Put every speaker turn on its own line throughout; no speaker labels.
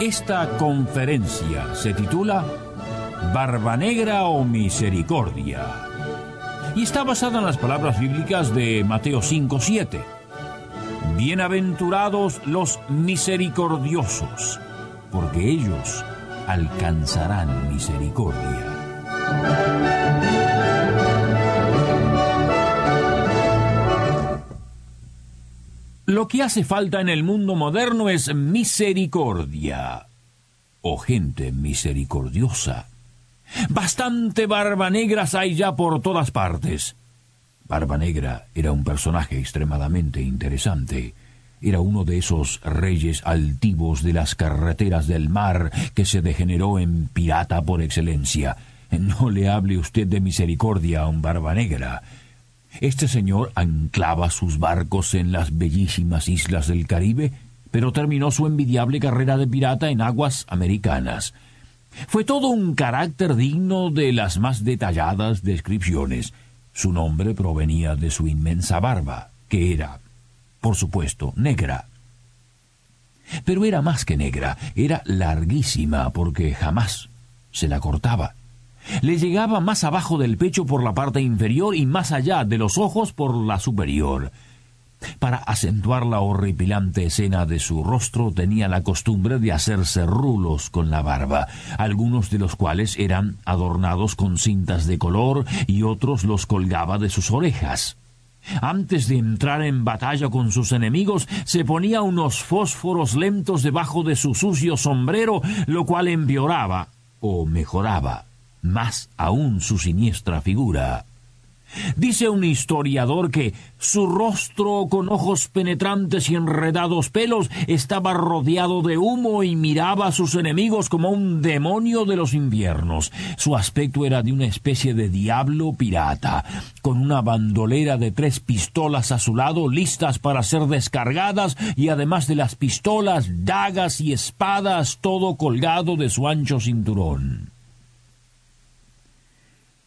Esta conferencia se titula Barba Negra o Misericordia y está basada en las palabras bíblicas de Mateo 5:7. Bienaventurados los misericordiosos, porque ellos alcanzarán misericordia. Lo que hace falta en el mundo moderno es misericordia. O gente misericordiosa. Bastante barba negras hay ya por todas partes. Barba Negra era un personaje extremadamente interesante. Era uno de esos reyes altivos de las carreteras del mar que se degeneró en pirata por excelencia. No le hable usted de misericordia a un Barba Negra. Este señor anclaba sus barcos en las bellísimas islas del Caribe, pero terminó su envidiable carrera de pirata en aguas americanas. Fue todo un carácter digno de las más detalladas descripciones. Su nombre provenía de su inmensa barba, que era, por supuesto, negra. Pero era más que negra, era larguísima porque jamás se la cortaba le llegaba más abajo del pecho por la parte inferior y más allá de los ojos por la superior. Para acentuar la horripilante escena de su rostro tenía la costumbre de hacerse rulos con la barba, algunos de los cuales eran adornados con cintas de color y otros los colgaba de sus orejas. Antes de entrar en batalla con sus enemigos, se ponía unos fósforos lentos debajo de su sucio sombrero, lo cual empeoraba o mejoraba más aún su siniestra figura. Dice un historiador que su rostro con ojos penetrantes y enredados pelos estaba rodeado de humo y miraba a sus enemigos como un demonio de los inviernos. Su aspecto era de una especie de diablo pirata, con una bandolera de tres pistolas a su lado listas para ser descargadas y además de las pistolas, dagas y espadas todo colgado de su ancho cinturón.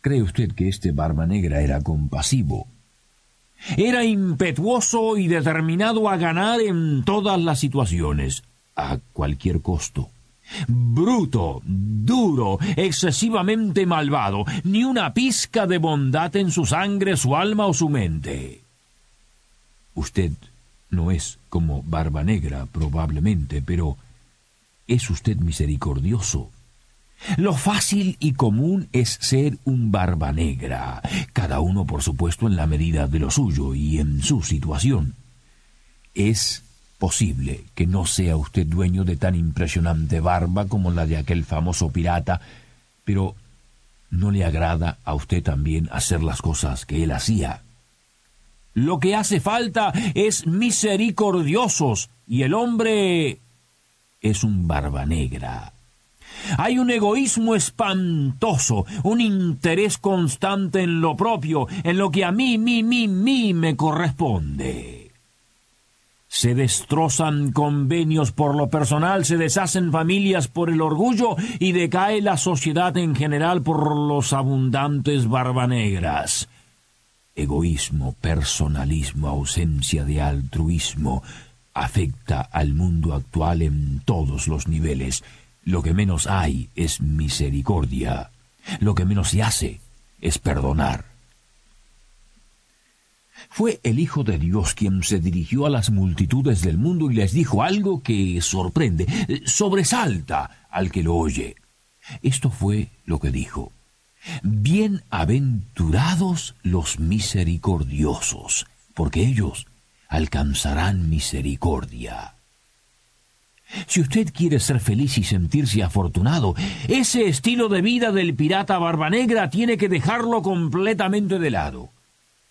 ¿Cree usted que este barba negra era compasivo? Era impetuoso y determinado a ganar en todas las situaciones, a cualquier costo. Bruto, duro, excesivamente malvado, ni una pizca de bondad en su sangre, su alma o su mente. Usted no es como Barba Negra, probablemente, pero es usted misericordioso lo fácil y común es ser un barba negra, cada uno por supuesto en la medida de lo suyo y en su situación. Es posible que no sea usted dueño de tan impresionante barba como la de aquel famoso pirata, pero ¿no le agrada a usted también hacer las cosas que él hacía? Lo que hace falta es misericordiosos, y el hombre es un barba negra. Hay un egoísmo espantoso, un interés constante en lo propio, en lo que a mí, mí, mí, mí me corresponde. Se destrozan convenios por lo personal, se deshacen familias por el orgullo y decae la sociedad en general por los abundantes barbanegras. Egoísmo, personalismo, ausencia de altruismo afecta al mundo actual en todos los niveles lo que menos hay es misericordia. Lo que menos se hace es perdonar. Fue el Hijo de Dios quien se dirigió a las multitudes del mundo y les dijo algo que sorprende, sobresalta al que lo oye. Esto fue lo que dijo. Bienaventurados los misericordiosos, porque ellos alcanzarán misericordia. Si usted quiere ser feliz y sentirse afortunado, ese estilo de vida del pirata barba negra tiene que dejarlo completamente de lado.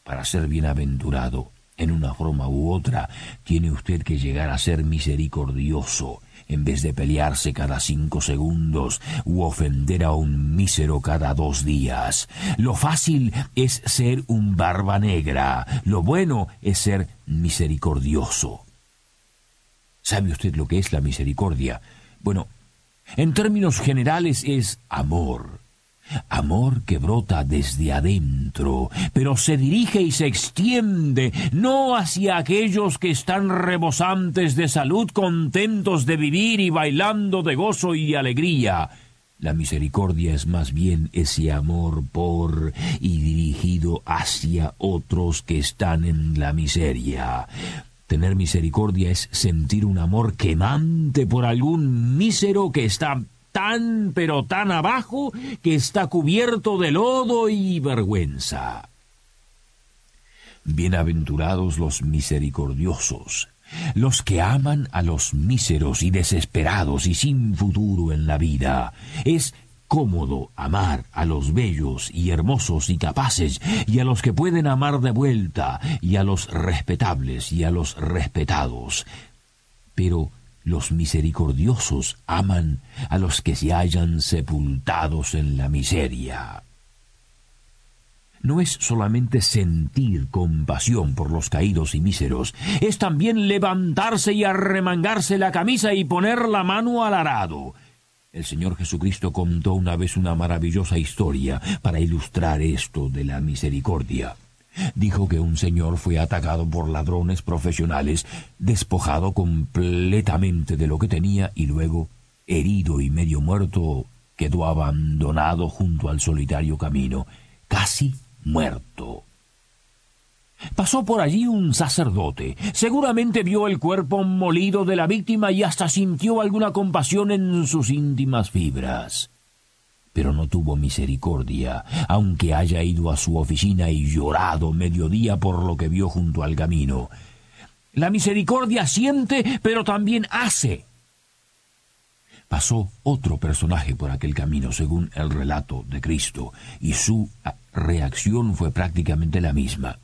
Para ser bienaventurado, en una forma u otra, tiene usted que llegar a ser misericordioso, en vez de pelearse cada cinco segundos u ofender a un mísero cada dos días. Lo fácil es ser un barba negra, lo bueno es ser misericordioso. ¿Sabe usted lo que es la misericordia? Bueno, en términos generales es amor. Amor que brota desde adentro, pero se dirige y se extiende no hacia aquellos que están rebosantes de salud, contentos de vivir y bailando de gozo y alegría. La misericordia es más bien ese amor por y dirigido hacia otros que están en la miseria. Tener misericordia es sentir un amor quemante por algún mísero que está tan pero tan abajo que está cubierto de lodo y vergüenza. Bienaventurados los misericordiosos, los que aman a los míseros y desesperados y sin futuro en la vida. Es cómodo amar a los bellos y hermosos y capaces, y a los que pueden amar de vuelta, y a los respetables y a los respetados. Pero los misericordiosos aman a los que se hallan sepultados en la miseria. No es solamente sentir compasión por los caídos y míseros, es también levantarse y arremangarse la camisa y poner la mano al arado. El Señor Jesucristo contó una vez una maravillosa historia para ilustrar esto de la misericordia. Dijo que un señor fue atacado por ladrones profesionales, despojado completamente de lo que tenía y luego, herido y medio muerto, quedó abandonado junto al solitario camino, casi muerto. Pasó por allí un sacerdote. Seguramente vio el cuerpo molido de la víctima y hasta sintió alguna compasión en sus íntimas fibras. Pero no tuvo misericordia, aunque haya ido a su oficina y llorado mediodía por lo que vio junto al camino. La misericordia siente, pero también hace. Pasó otro personaje por aquel camino, según el relato de Cristo, y su reacción fue prácticamente la misma.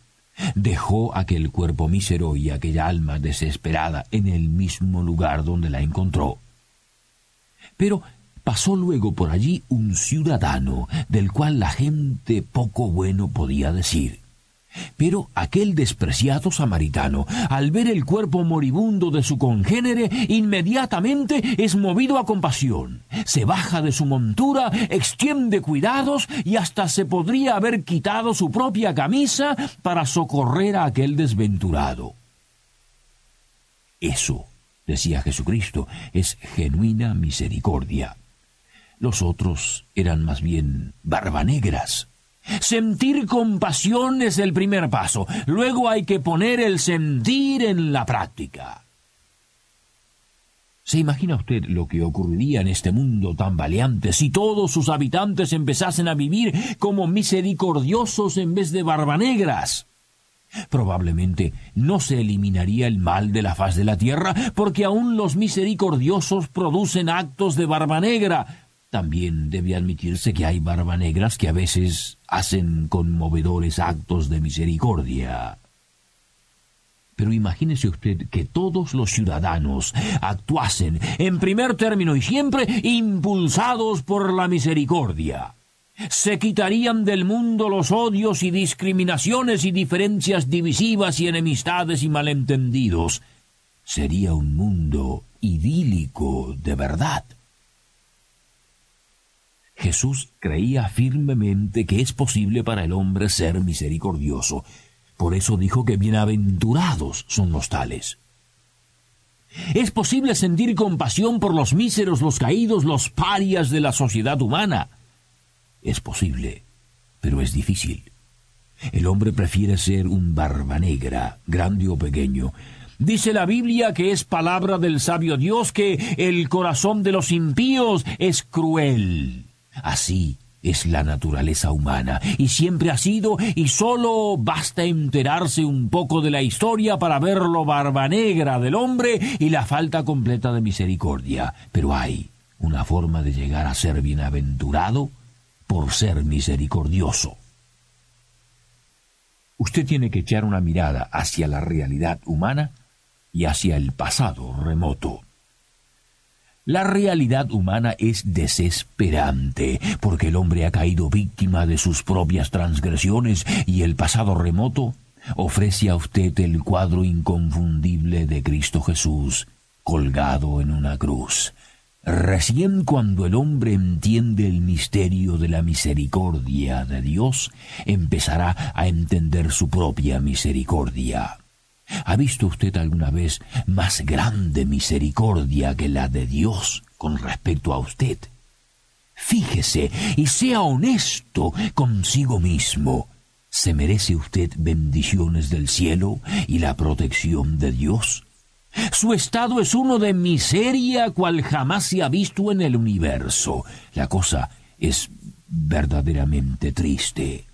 Dejó aquel cuerpo mísero y aquella alma desesperada en el mismo lugar donde la encontró. Pero pasó luego por allí un ciudadano del cual la gente poco bueno podía decir. Pero aquel despreciado samaritano, al ver el cuerpo moribundo de su congénere, inmediatamente es movido a compasión. Se baja de su montura, extiende cuidados y hasta se podría haber quitado su propia camisa para socorrer a aquel desventurado. Eso, decía Jesucristo, es genuina misericordia. Los otros eran más bien barbanegras. Sentir compasión es el primer paso. Luego hay que poner el sentir en la práctica. ¿Se imagina usted lo que ocurriría en este mundo tan valiente si todos sus habitantes empezasen a vivir como misericordiosos en vez de barbanegras? Probablemente no se eliminaría el mal de la faz de la tierra, porque aún los misericordiosos producen actos de barba negra, también debe admitirse que hay barbanegras que a veces hacen conmovedores actos de misericordia. Pero imagínese usted que todos los ciudadanos actuasen, en primer término y siempre, impulsados por la misericordia. Se quitarían del mundo los odios y discriminaciones y diferencias divisivas y enemistades y malentendidos. Sería un mundo idílico de verdad. Jesús creía firmemente que es posible para el hombre ser misericordioso. Por eso dijo que bienaventurados son los tales. Es posible sentir compasión por los míseros, los caídos, los parias de la sociedad humana. Es posible, pero es difícil. El hombre prefiere ser un barba negra, grande o pequeño. Dice la Biblia que es palabra del sabio Dios que el corazón de los impíos es cruel. Así es la naturaleza humana, y siempre ha sido, y solo basta enterarse un poco de la historia para ver lo barba negra del hombre y la falta completa de misericordia. Pero hay una forma de llegar a ser bienaventurado por ser misericordioso. Usted tiene que echar una mirada hacia la realidad humana y hacia el pasado remoto. La realidad humana es desesperante, porque el hombre ha caído víctima de sus propias transgresiones y el pasado remoto ofrece a usted el cuadro inconfundible de Cristo Jesús colgado en una cruz. Recién cuando el hombre entiende el misterio de la misericordia de Dios, empezará a entender su propia misericordia. ¿Ha visto usted alguna vez más grande misericordia que la de Dios con respecto a usted? Fíjese y sea honesto consigo mismo. ¿Se merece usted bendiciones del cielo y la protección de Dios? Su estado es uno de miseria cual jamás se ha visto en el universo. La cosa es verdaderamente triste.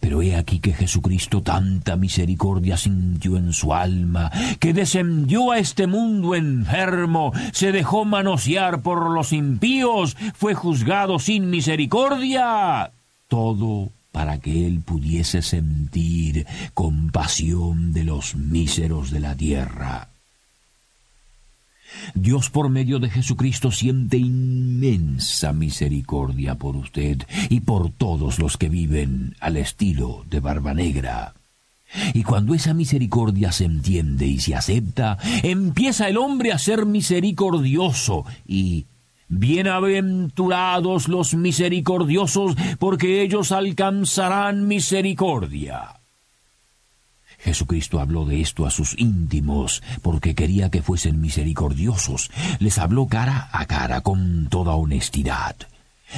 Pero he aquí que Jesucristo tanta misericordia sintió en su alma, que descendió a este mundo enfermo, se dejó manosear por los impíos, fue juzgado sin misericordia. Todo para que él pudiese sentir compasión de los míseros de la tierra. Dios por medio de Jesucristo siente inmensa misericordia por usted y por todos los que viven al estilo de Barba Negra. Y cuando esa misericordia se entiende y se acepta, empieza el hombre a ser misericordioso y Bienaventurados los misericordiosos, porque ellos alcanzarán misericordia. Jesucristo habló de esto a sus íntimos porque quería que fuesen misericordiosos. Les habló cara a cara con toda honestidad.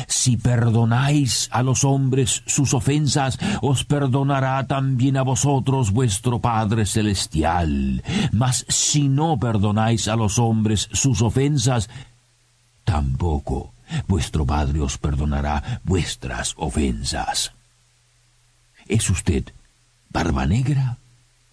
Si perdonáis a los hombres sus ofensas, os perdonará también a vosotros vuestro Padre Celestial. Mas si no perdonáis a los hombres sus ofensas, tampoco vuestro Padre os perdonará vuestras ofensas. ¿Es usted barba negra